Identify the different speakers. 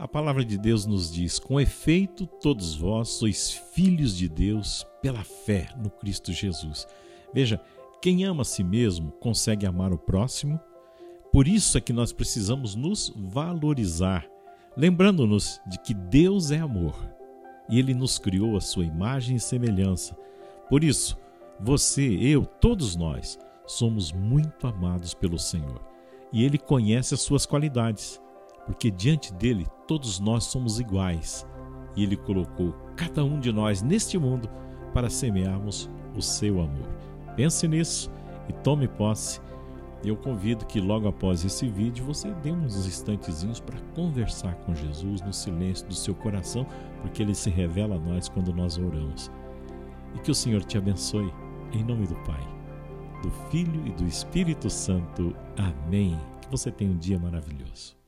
Speaker 1: A palavra de Deus nos diz: com efeito, todos vós sois filhos de Deus pela fé no Cristo Jesus. Veja, quem ama a si mesmo consegue amar o próximo. Por isso é que nós precisamos nos valorizar, lembrando-nos de que Deus é amor e Ele nos criou a sua imagem e semelhança. Por isso, você, eu, todos nós, somos muito amados pelo Senhor e Ele conhece as suas qualidades, porque diante dele todos nós somos iguais e Ele colocou cada um de nós neste mundo para semearmos o seu amor. Pense nisso e tome posse. Eu convido que logo após esse vídeo você dê uns instantezinhos para conversar com Jesus no silêncio do seu coração, porque ele se revela a nós quando nós oramos. E que o Senhor te abençoe, em nome do Pai, do Filho e do Espírito Santo. Amém. Que você tenha um dia maravilhoso.